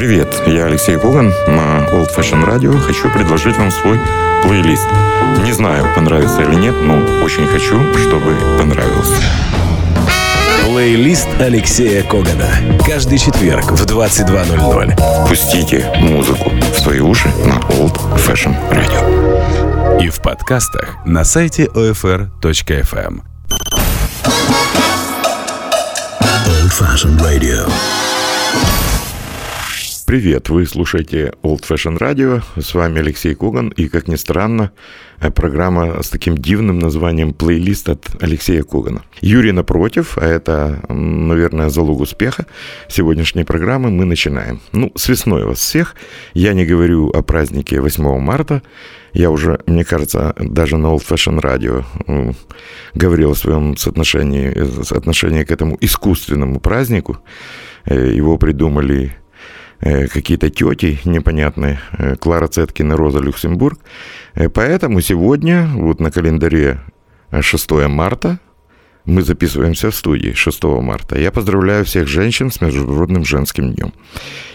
Привет, я Алексей Коган на Old Fashion Radio. Хочу предложить вам свой плейлист. Не знаю, понравится или нет, но очень хочу, чтобы понравился. Плейлист Алексея Когана. Каждый четверг в 22.00. Пустите музыку в свои уши на Old Fashion Radio. И в подкастах на сайте OFR.FM. Old Fashion Radio. Привет, вы слушаете Old Fashion Radio, с вами Алексей Коган, и, как ни странно, э, программа с таким дивным названием «Плейлист от Алексея Когана». Юрий напротив, а это, наверное, залог успеха сегодняшней программы, мы начинаем. Ну, с весной вас всех. Я не говорю о празднике 8 марта, я уже, мне кажется, даже на Old Fashion Radio говорил о своем соотношении, соотношении к этому искусственному празднику. Э, его придумали Э, какие-то тети непонятные, э, Клара Цеткина, Роза Люксембург. Э, поэтому сегодня, вот на календаре 6 марта, мы записываемся в студии 6 марта. Я поздравляю всех женщин с Международным женским днем.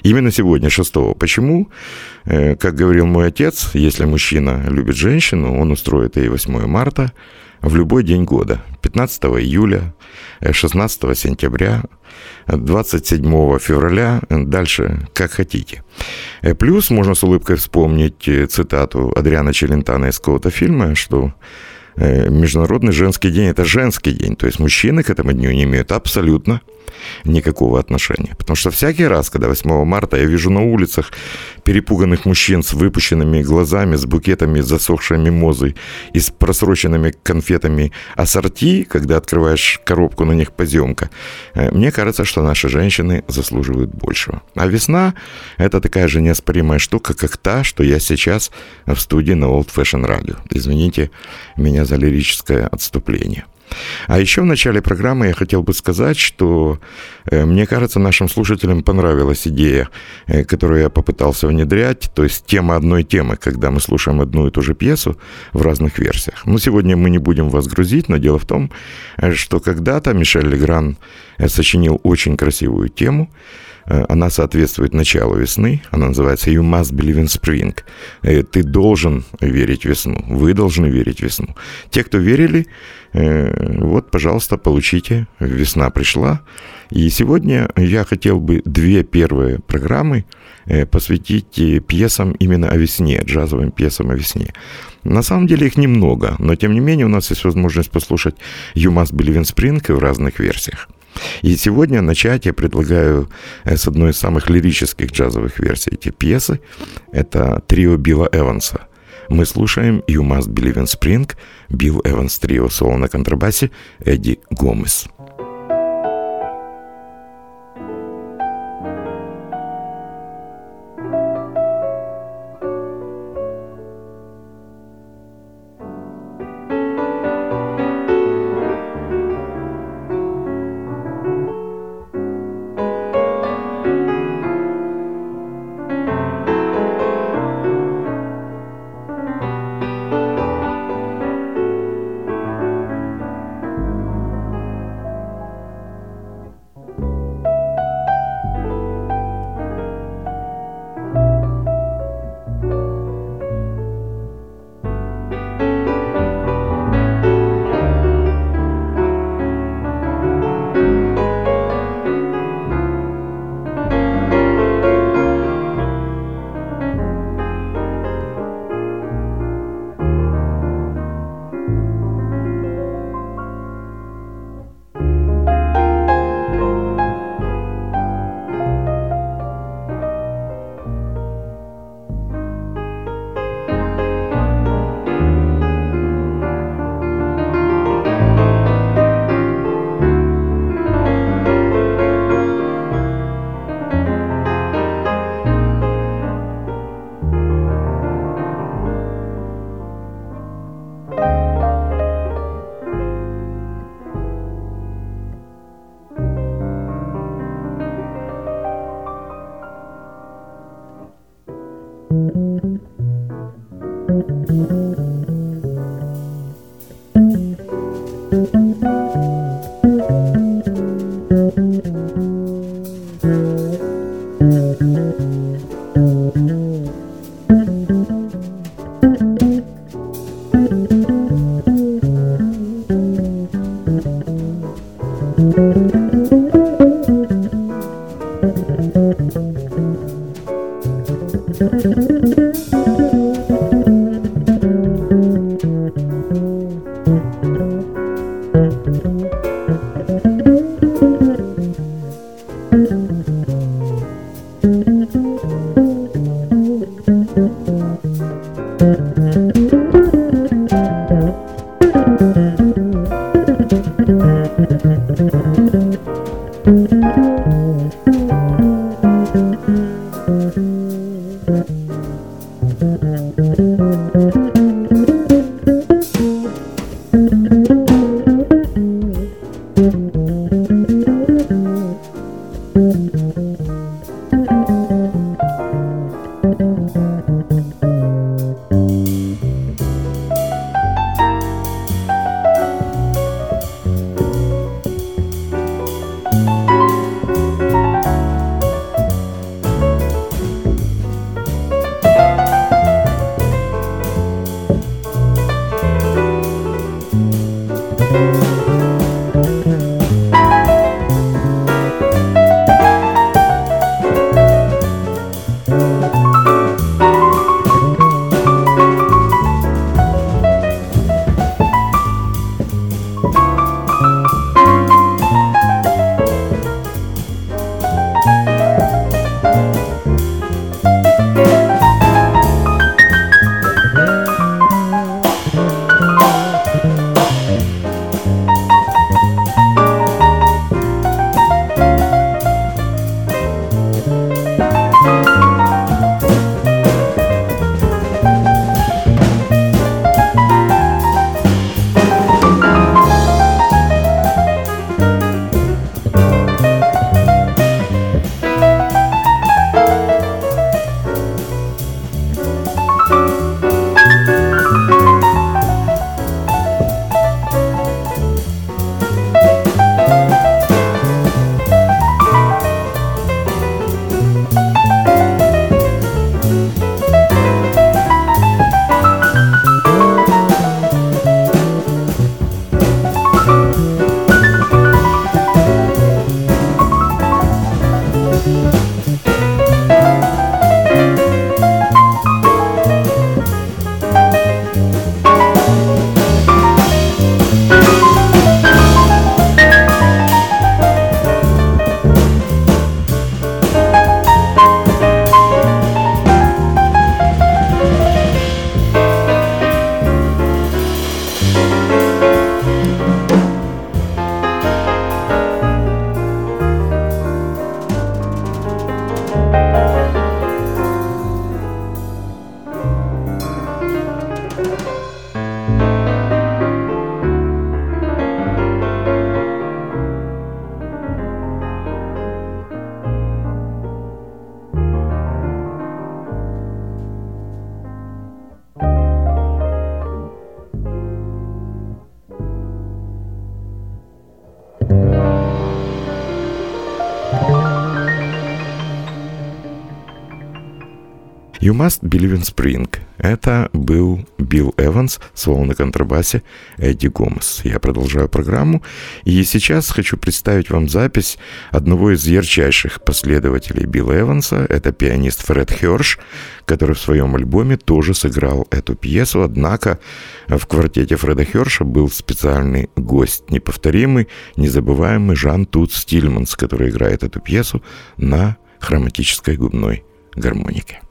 Именно сегодня, 6 Почему? Как говорил мой отец, если мужчина любит женщину, он устроит ей 8 марта в любой день года. 15 июля, 16 сентября, 27 февраля, дальше как хотите. Э, плюс можно с улыбкой вспомнить э, цитату Адриана Челентана из какого-то фильма, что э, Международный женский день – это женский день, то есть мужчины к этому дню не имеют абсолютно никакого отношения. Потому что всякий раз, когда 8 марта я вижу на улицах перепуганных мужчин с выпущенными глазами, с букетами засохшей мимозой и с просроченными конфетами ассорти, когда открываешь коробку, на них поземка, э, мне кажется, что наши женщины заслуживают большего. А весна – это такая же неоспоримая штука, как та, что я сейчас в студии на Old Fashion Radio. Извините меня за лирическое отступление. А еще в начале программы я хотел бы сказать, что э, мне кажется, нашим слушателям понравилась идея, э, которую я попытался внедрять, то есть тема одной темы, когда мы слушаем одну и ту же пьесу в разных версиях. Но сегодня мы не будем вас грузить, но дело в том, э, что когда-то Мишель Легран сочинил очень красивую тему, она соответствует началу весны. Она называется «You must believe in spring». Ты должен верить весну. Вы должны верить весну. Те, кто верили, Э, вот, пожалуйста, получите. Весна пришла. И сегодня я хотел бы две первые программы э, посвятить э, пьесам именно о весне, джазовым пьесам о весне. На самом деле их немного, но тем не менее у нас есть возможность послушать «You Must Believe in Spring» в разных версиях. И сегодня начать я предлагаю с одной из самых лирических джазовых версий эти пьесы. Это трио Билла Эванса – мы слушаем «You Must Believe in Spring», Билл Эванс Трио, соло на контрабасе, Эдди Гомес. You Must Believe in Spring. Это был Билл Эванс, соло на контрабасе Эдди Гомес. Я продолжаю программу, и сейчас хочу представить вам запись одного из ярчайших последователей Билла Эванса. Это пианист Фред Херш, который в своем альбоме тоже сыграл эту пьесу, однако в квартете Фреда Херша был специальный гость, неповторимый, незабываемый Жан Тут Стильманс, который играет эту пьесу на хроматической губной гармонике.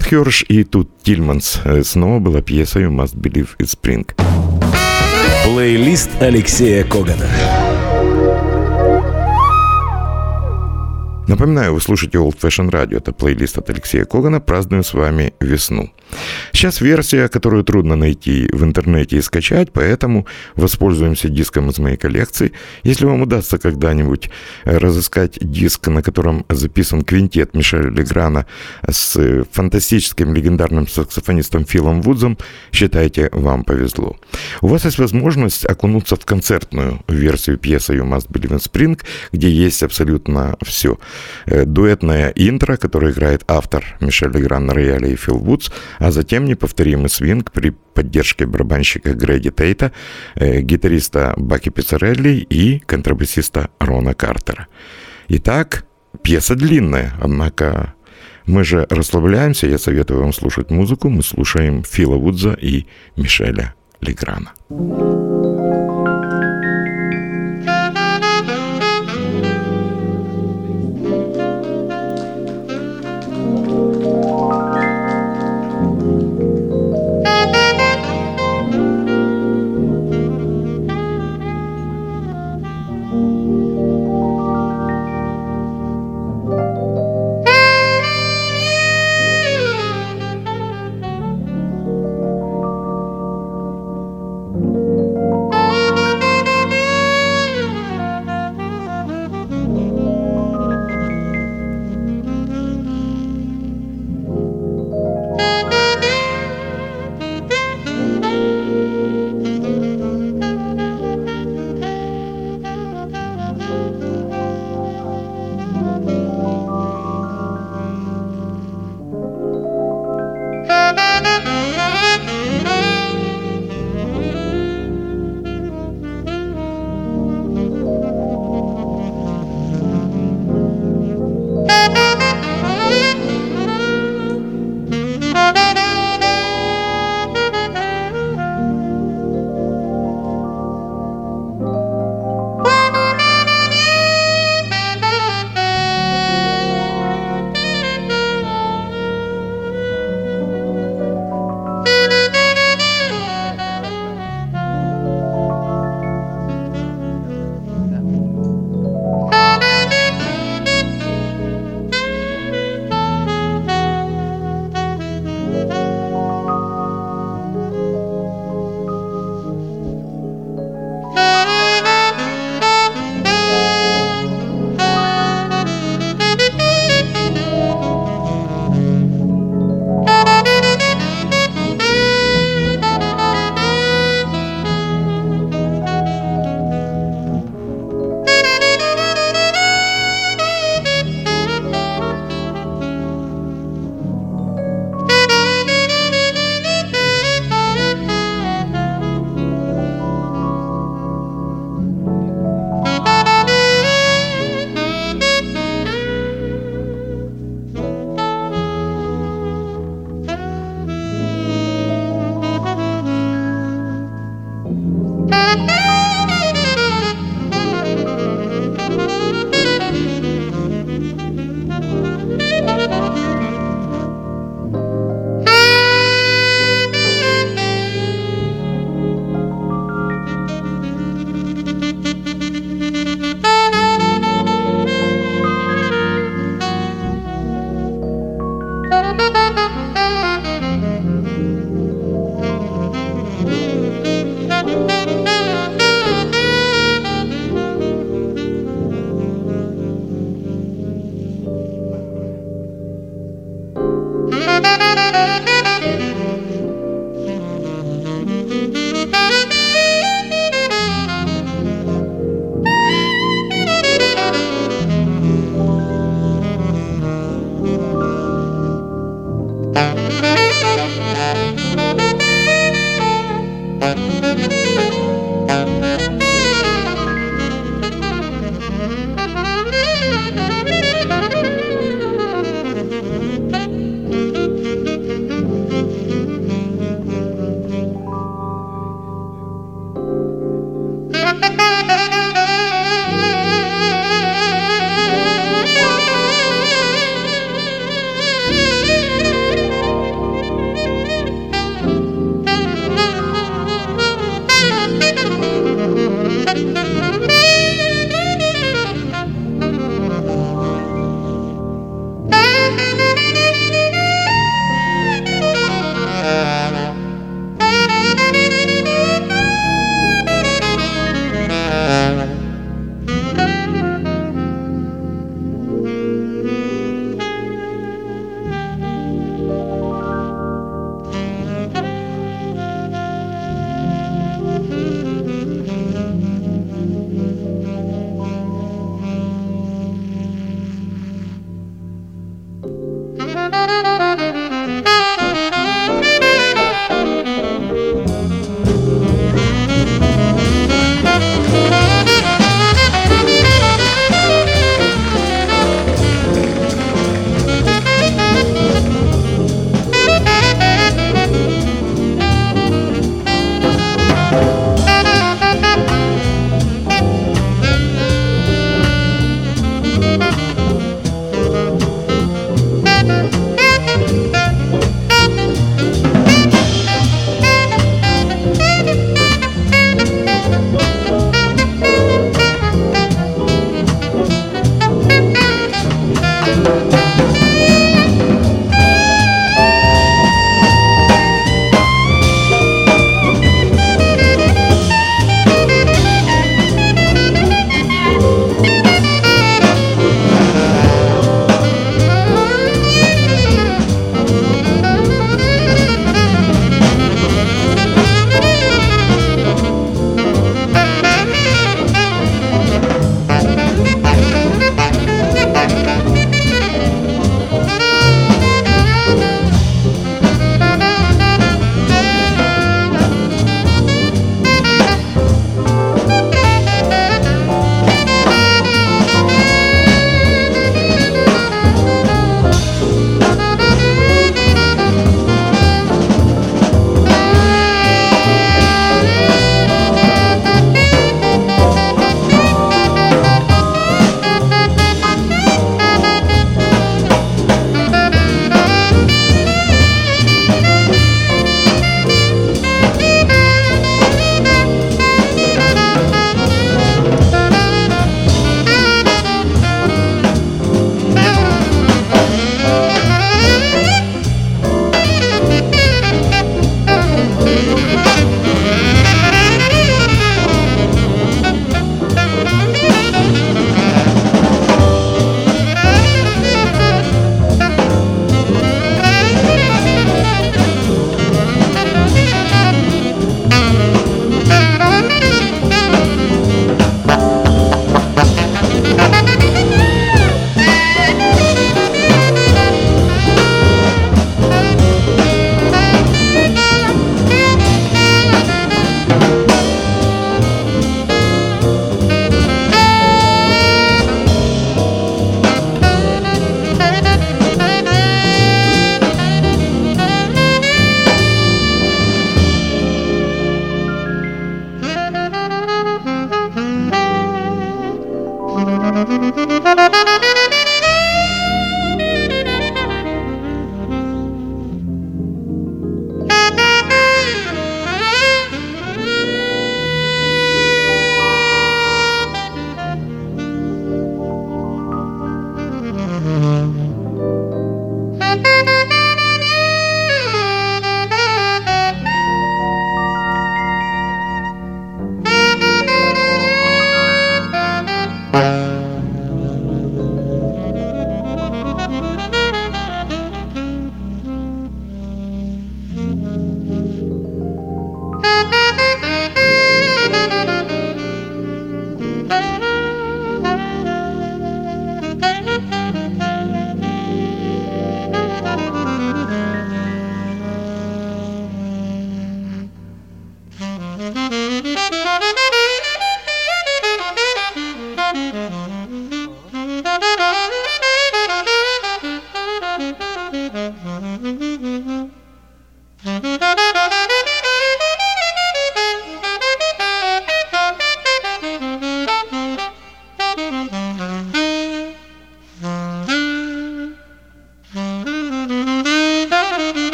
Фред Хёрш и тут Тильманс. Э, снова была пьеса «You must believe it's spring». Плейлист Алексея Когана. Напоминаю, вы слушаете Old Fashion Radio. Это плейлист от Алексея Когана. Празднуем с вами весну. Сейчас версия, которую трудно найти в интернете и скачать, поэтому воспользуемся диском из моей коллекции. Если вам удастся когда-нибудь э, разыскать диск, на котором записан квинтет Мишеля Леграна с фантастическим легендарным саксофонистом Филом Вудзом, считайте, вам повезло. У вас есть возможность окунуться в концертную версию пьесы «You Must Believe in Spring», где есть абсолютно все – Э, дуэтное интро, которое играет автор Мишель Легран на рояле и Фил Вудс, а затем неповторимый свинг при поддержке барабанщика Грэди Тейта, э, гитариста Баки Пиццарелли и контрабасиста Рона Картера. Итак, пьеса длинная, однако мы же расслабляемся, я советую вам слушать музыку. Мы слушаем Фила Вудза и Мишеля Леграна. Фил Вудс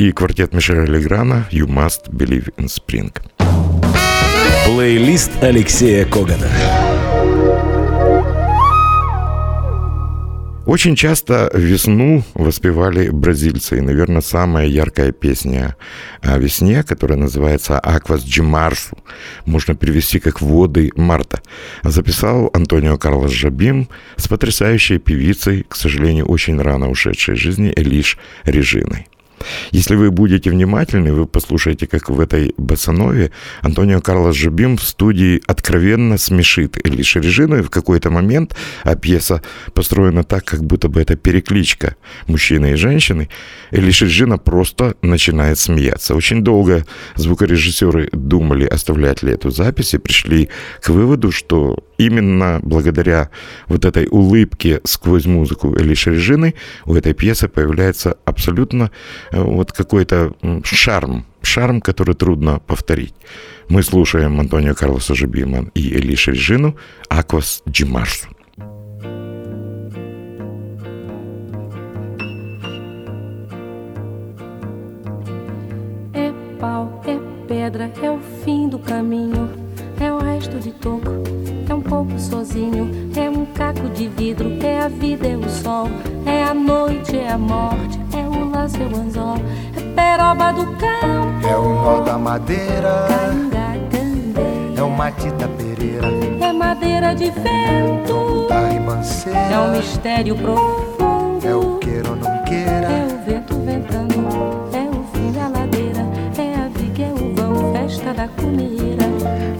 и квартет Мишеля Леграна «You Must Believe in Spring». Плейлист Алексея Когана. Очень часто весну воспевали бразильцы. И, наверное, самая яркая песня о весне, которая называется «Аквас Джимарсу», можно перевести как «Воды марта», записал Антонио Карлос Жабим с потрясающей певицей, к сожалению, очень рано ушедшей из жизни, Элиш Режиной. Если вы будете внимательны, вы послушаете, как в этой басанове Антонио Карлос Жубим в студии откровенно смешит Элиша Режину, и в какой-то момент, а пьеса построена так, как будто бы это перекличка мужчины и женщины, Элиша Режина просто начинает смеяться. Очень долго звукорежиссеры думали, оставлять ли эту запись, и пришли к выводу, что именно благодаря вот этой улыбке сквозь музыку Элиши Режины у этой пьесы появляется абсолютно э, вот какой-то шарм, шарм, который трудно повторить. Мы слушаем Антонио Карлоса Жубима и Элиши Режину «Аквас Джимарсу». É pau, é pedra, é o fim do caminho, sozinho, é um caco de vidro, é a vida, é o sol, é a noite, é a morte, é o laço, é o anzol, é peroba do cão, é o nó da madeira, é o matita pereira, é madeira de vento, da ribanceira, é um mistério profundo, é o queira ou não queira, é o vento ventando, é o fim da ladeira, é a viga, é o vão, festa da comida.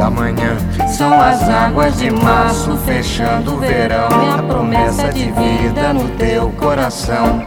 da manhã. São as águas de março fechando o verão. É a promessa de vida no teu coração.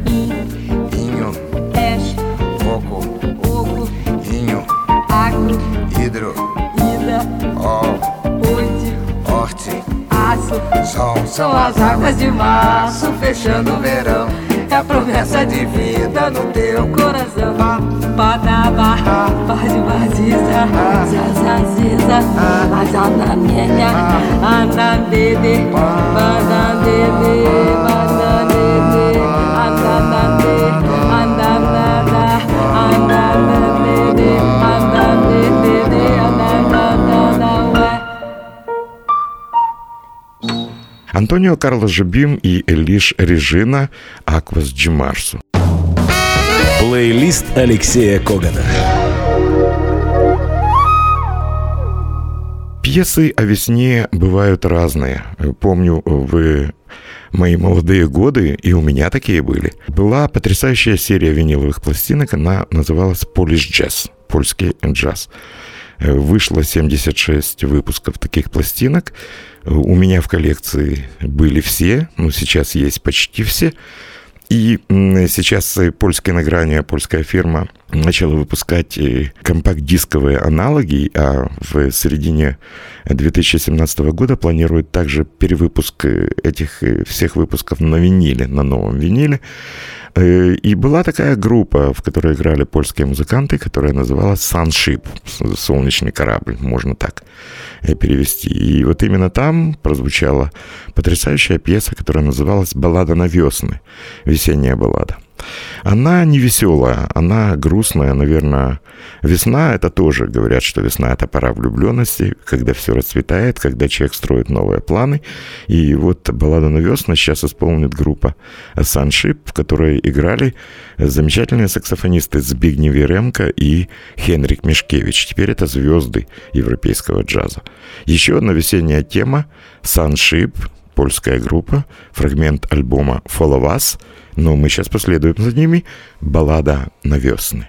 Hidro. Ida. Ol. Horte. Horte. Aço. Sol. São as águas de março fechando o verão. É a promessa de vida no teu coração. Badaba, Bazibaziza, Zazaziza, Azanamenya, Andandede, Bandandede, Bandandede, Антонио Карлос Жубим и Элиш Режина «Аквас Джимарсу». Плейлист Алексея Когана. Пьесы о весне бывают разные. Помню, вы мои молодые годы, и у меня такие были, была потрясающая серия виниловых пластинок, она называлась Polish Jazz, польский джаз. Вышло 76 выпусков таких пластинок. У меня в коллекции были все, ну, сейчас есть почти все. И сейчас польская награния, польская фирма начала выпускать э, компакт-дисковые аналоги, а в середине 2017 года планирует также перевыпуск э, этих э, всех выпусков на виниле, на новом виниле. И была такая группа, в которой играли польские музыканты, которая называлась Sunship, солнечный корабль, можно так перевести. И вот именно там прозвучала потрясающая пьеса, которая называлась «Баллада на весны», весенняя баллада. Она не веселая, она грустная, наверное. Весна — это тоже, говорят, что весна — это пора влюбленности, когда все расцветает, когда человек строит новые планы. И вот «Баллада на весна» сейчас исполнит группа «Саншип», в которой играли замечательные саксофонисты Збигнев Еремко и Хенрик Мишкевич. Теперь это звезды европейского джаза. Еще одна весенняя тема «Саншип», польская группа, фрагмент альбома «Follow Us», но мы сейчас последуем за ними. Баллада на весны.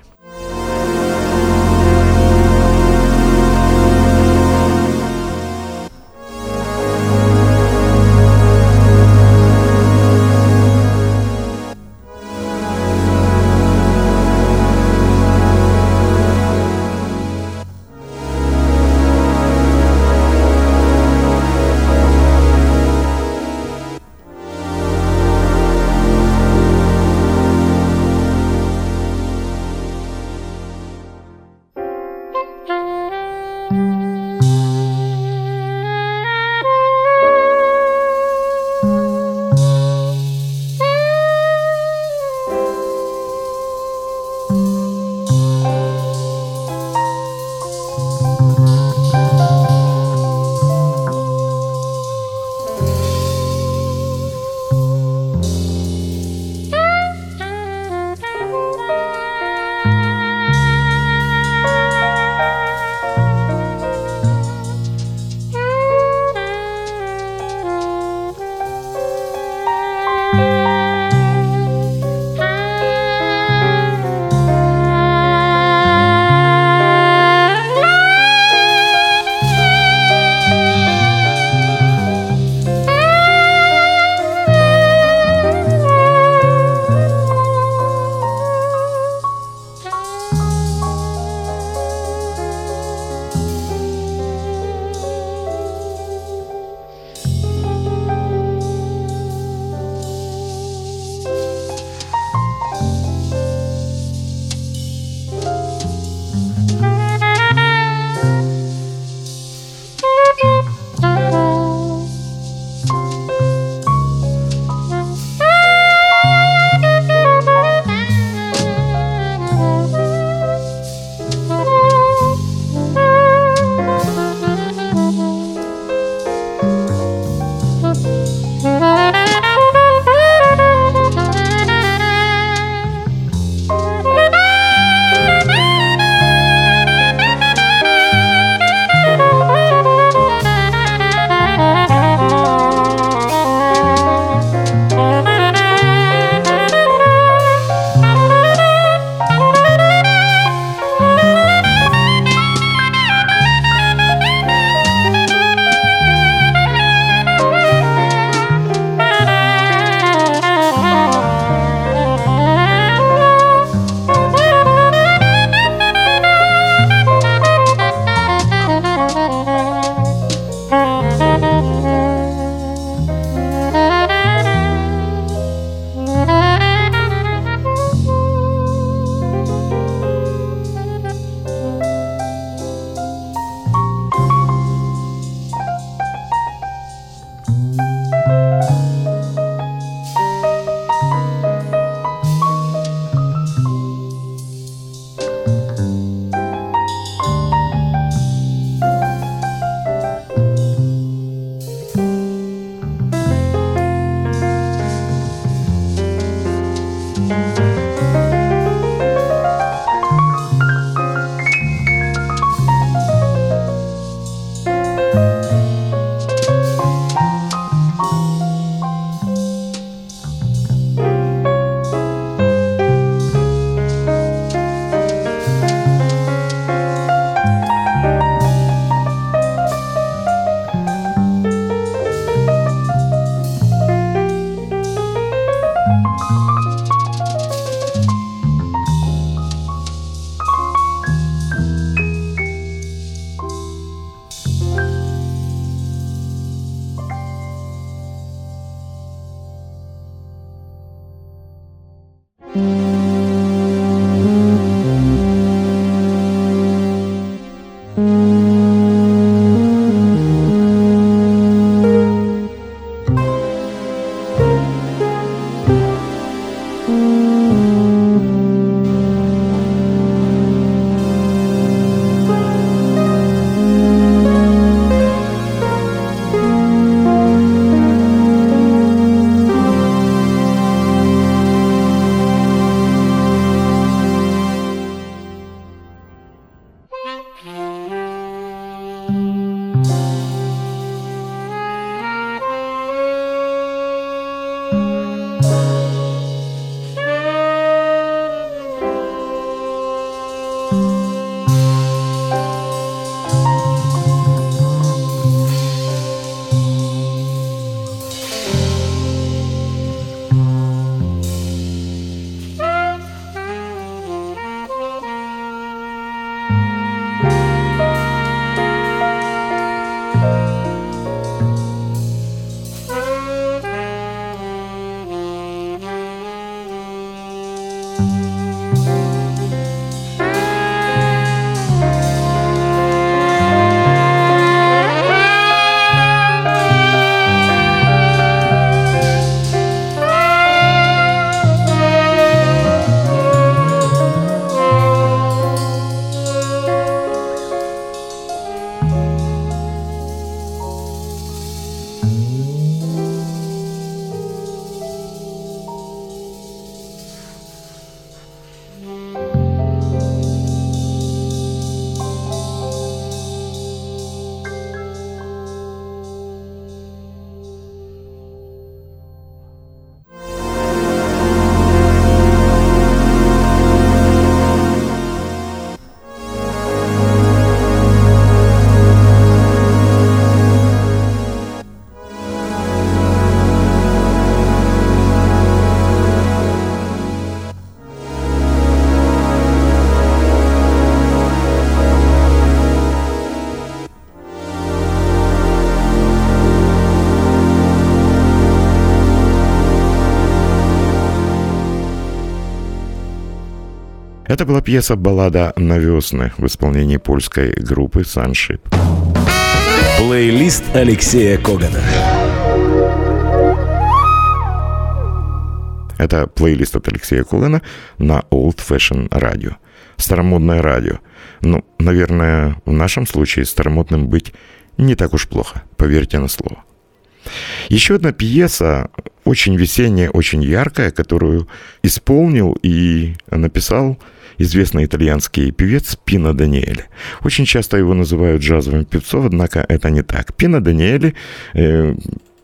Это была пьеса «Баллада на весны» в исполнении польской группы «Sunship». Плейлист Алексея Когана. Это плейлист от Алексея Кулена на Old Fashion Radio. Старомодное радио. Ну, наверное, в нашем случае старомодным быть не так уж плохо, поверьте на слово. Еще одна пьеса, очень весенняя, очень яркая, которую исполнил и написал известный итальянский певец Пино Даниэле. Очень часто его называют джазовым певцом, однако это не так. Пино Даниэле э,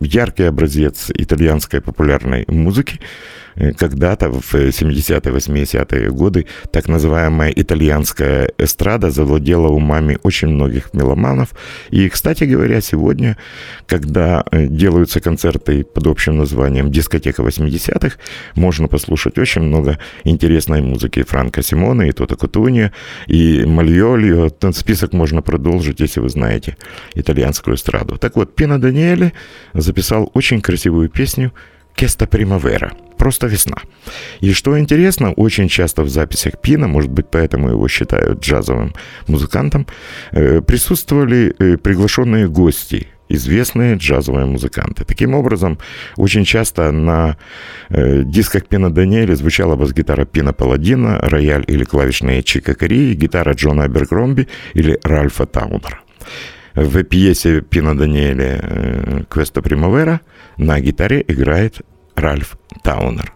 яркий образец итальянской популярной музыки, когда-то в 70-е, 80-е годы так называемая итальянская эстрада завладела умами очень многих меломанов. И, кстати говоря, сегодня, когда э, делаются концерты под общим названием «Дискотека 80-х», можно послушать очень много интересной музыки Франко Симона и Тота Кутуния, и Мальолио. Список можно продолжить, если вы знаете итальянскую эстраду. Так вот, Пино Даниэле записал очень красивую песню «Кеста Примавера» просто весна. И что интересно, очень часто в записях Пина, может быть, поэтому его считают джазовым музыкантом, э, присутствовали э, приглашенные гости, известные джазовые музыканты. Таким образом, очень часто на э, дисках Пина Даниэля звучала бас-гитара Пина Паладина, рояль или клавишные Чика Кори, гитара Джона Абергромби или Ральфа Таунера. В пьесе Пина Даниэля «Квеста Примавера» на гитаре играет Ральф Таунер.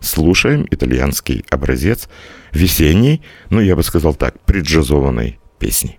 Слушаем итальянский образец весенней, ну, я бы сказал так, преджазованной песни.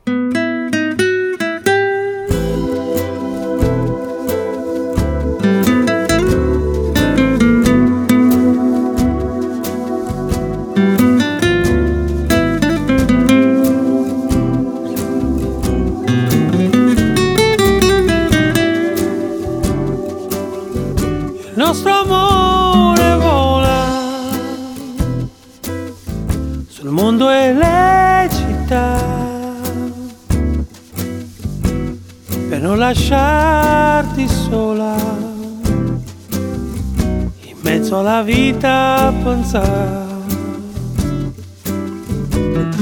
Vita a pensare.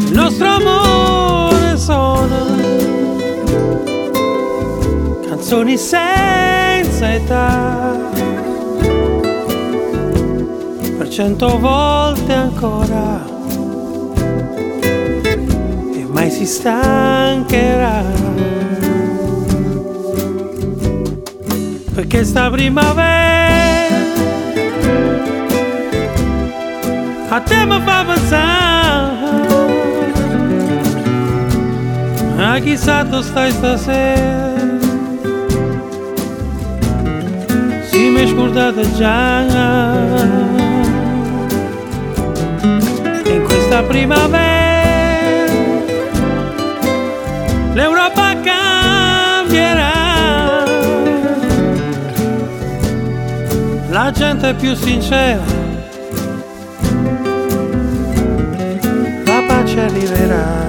Il nostro amore sono canzoni senza età. Per cento volte ancora e mai si stancherà. perché sta primavera אתם עבר וצר. Achisado está esta ser. Se me scordate già In questa primavera L'Europa cambierà La gente è più sincera. that I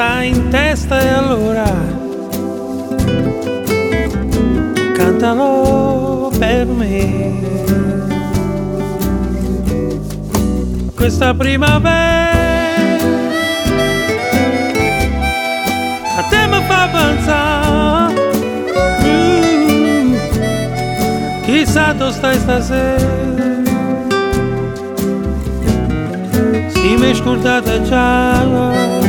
resta in testa e allora cantano per me. Questa primavera a te mi fa pensare. Mm, chissà dove stai stasera. Si mi è scordata già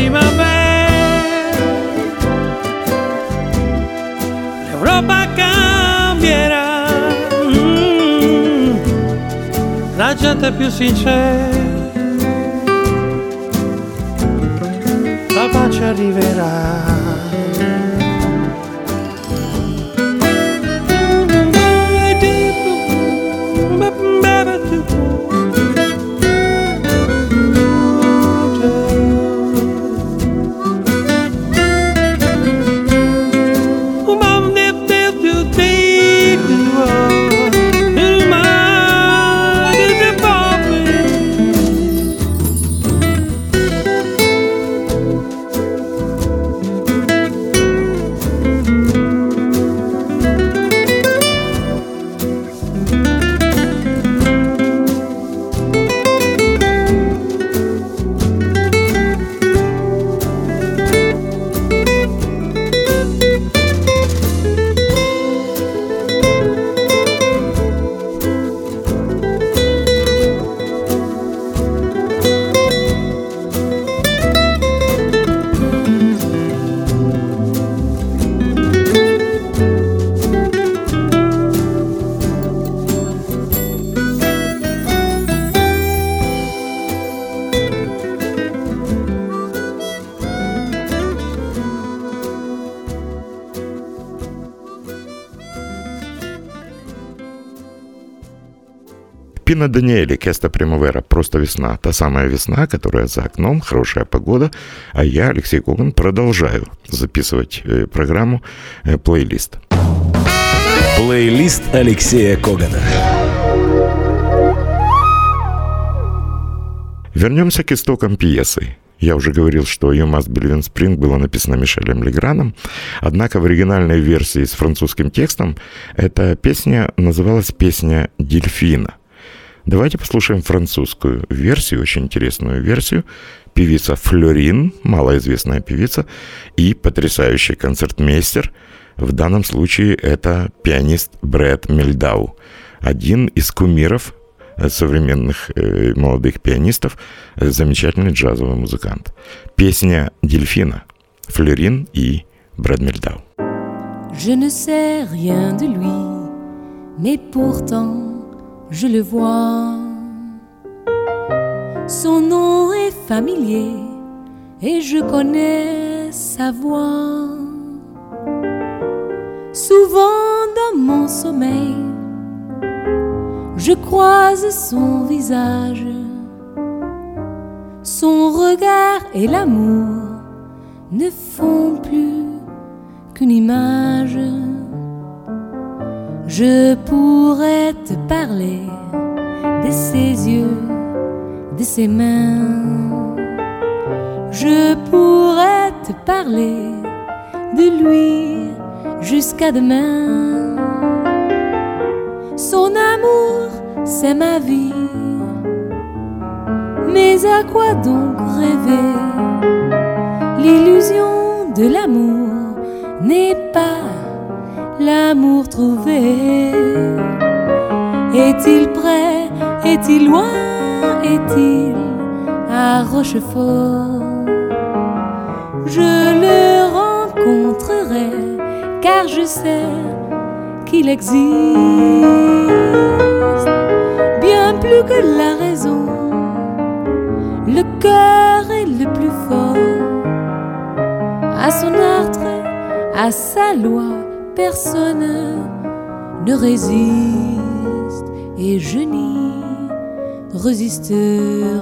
primavera. L'Europa cambierà, mm, la gente più sincera. La pace arriverà. Пино Даниэли, Кеста Примавера, просто весна. Та самая весна, которая за окном, хорошая погода. А я, Алексей Коган, продолжаю записывать э, программу э, «Плейлист». Плейлист Алексея Когана. Вернемся к истокам пьесы. Я уже говорил, что «You must believe in spring» было написано Мишелем Леграном, однако в оригинальной версии с французским текстом эта песня называлась «Песня дельфина». Давайте послушаем французскую версию, очень интересную версию. Певица Флорин, малоизвестная певица, и потрясающий концертмейстер. В данном случае это пианист Брэд Мельдау, один из кумиров современных э, молодых пианистов, замечательный джазовый музыкант. Песня «Дельфина», Флорин и Брэд Мельдау. Je ne sais rien de lui, mais pourtant je le vois. Son nom est familier et je connais sa voix. Souvent dans mon sommeil, je croise son visage, son regard et l'amour ne font plus qu'une image. Je pourrais te parler de ses yeux, de ses mains. Je pourrais te parler de lui jusqu'à demain. Son amour, c'est ma vie. Mais à quoi donc rêver? L'illusion de l'amour n'est pas l'amour trouvé. Est-il près Est-il loin? Est-il à Rochefort? Je le rencontrerai car je sais qu'il existe bien plus que la raison. Le cœur est le plus fort. À son ordre, à sa loi personne ne résiste. Et je n'y résisterai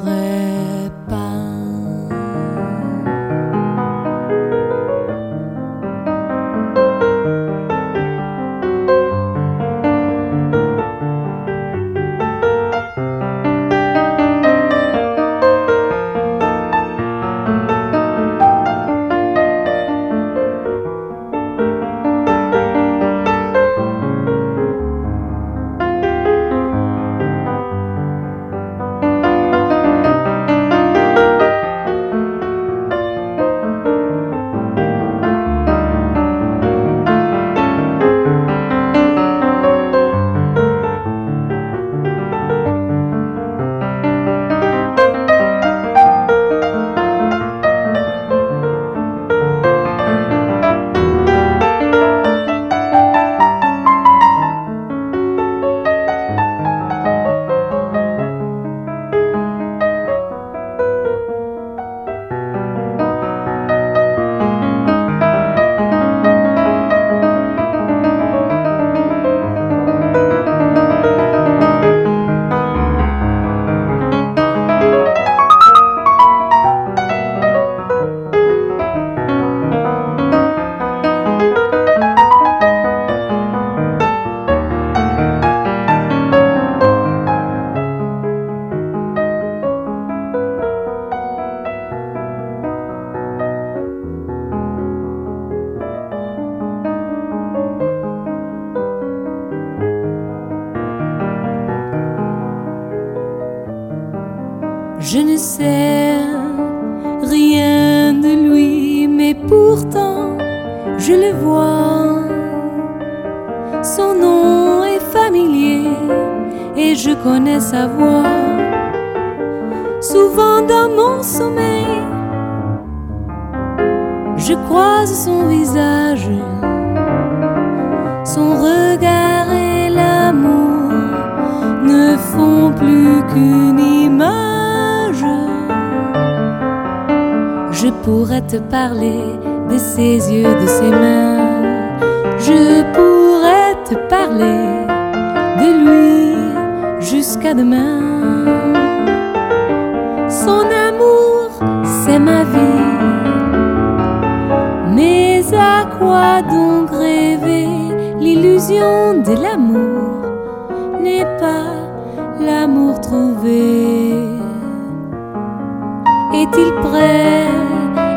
Est-il près?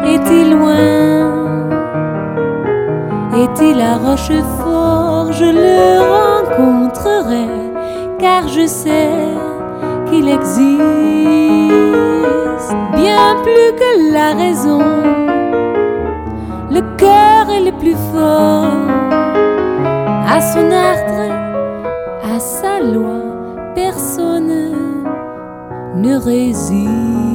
Est-il loin? Est-il à Rochefort? Je le rencontrerai car je sais qu'il existe bien plus que la raison. Le cœur est le plus fort à son ordre, à sa loi, personne ne résiste.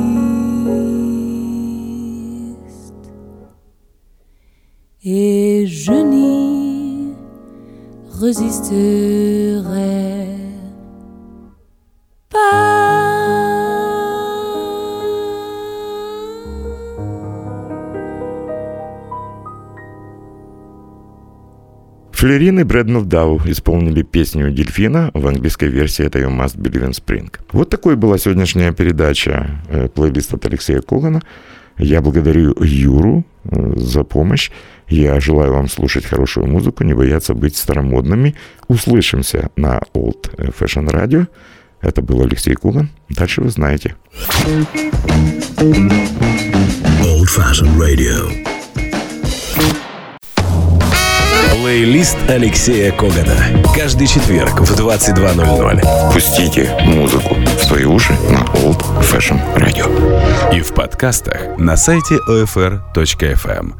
Résisterai Флерин и Брэд Мелдау исполнили песню «Дельфина», в английской версии это «You Must Believe in Spring». Вот такой была сегодняшняя передача, э, плейлист от Алексея Когана. Я благодарю Юру э, за помощь. Я желаю вам слушать хорошую музыку, не бояться быть старомодными. Услышимся на Old Fashion Radio. Это был Алексей Куган. Дальше вы знаете. Old Fashion Radio. Плейлист Алексея Когана. Каждый четверг в 22.00. Пустите музыку в свои уши на Old Fashion Radio. И в подкастах на сайте OFR.FM.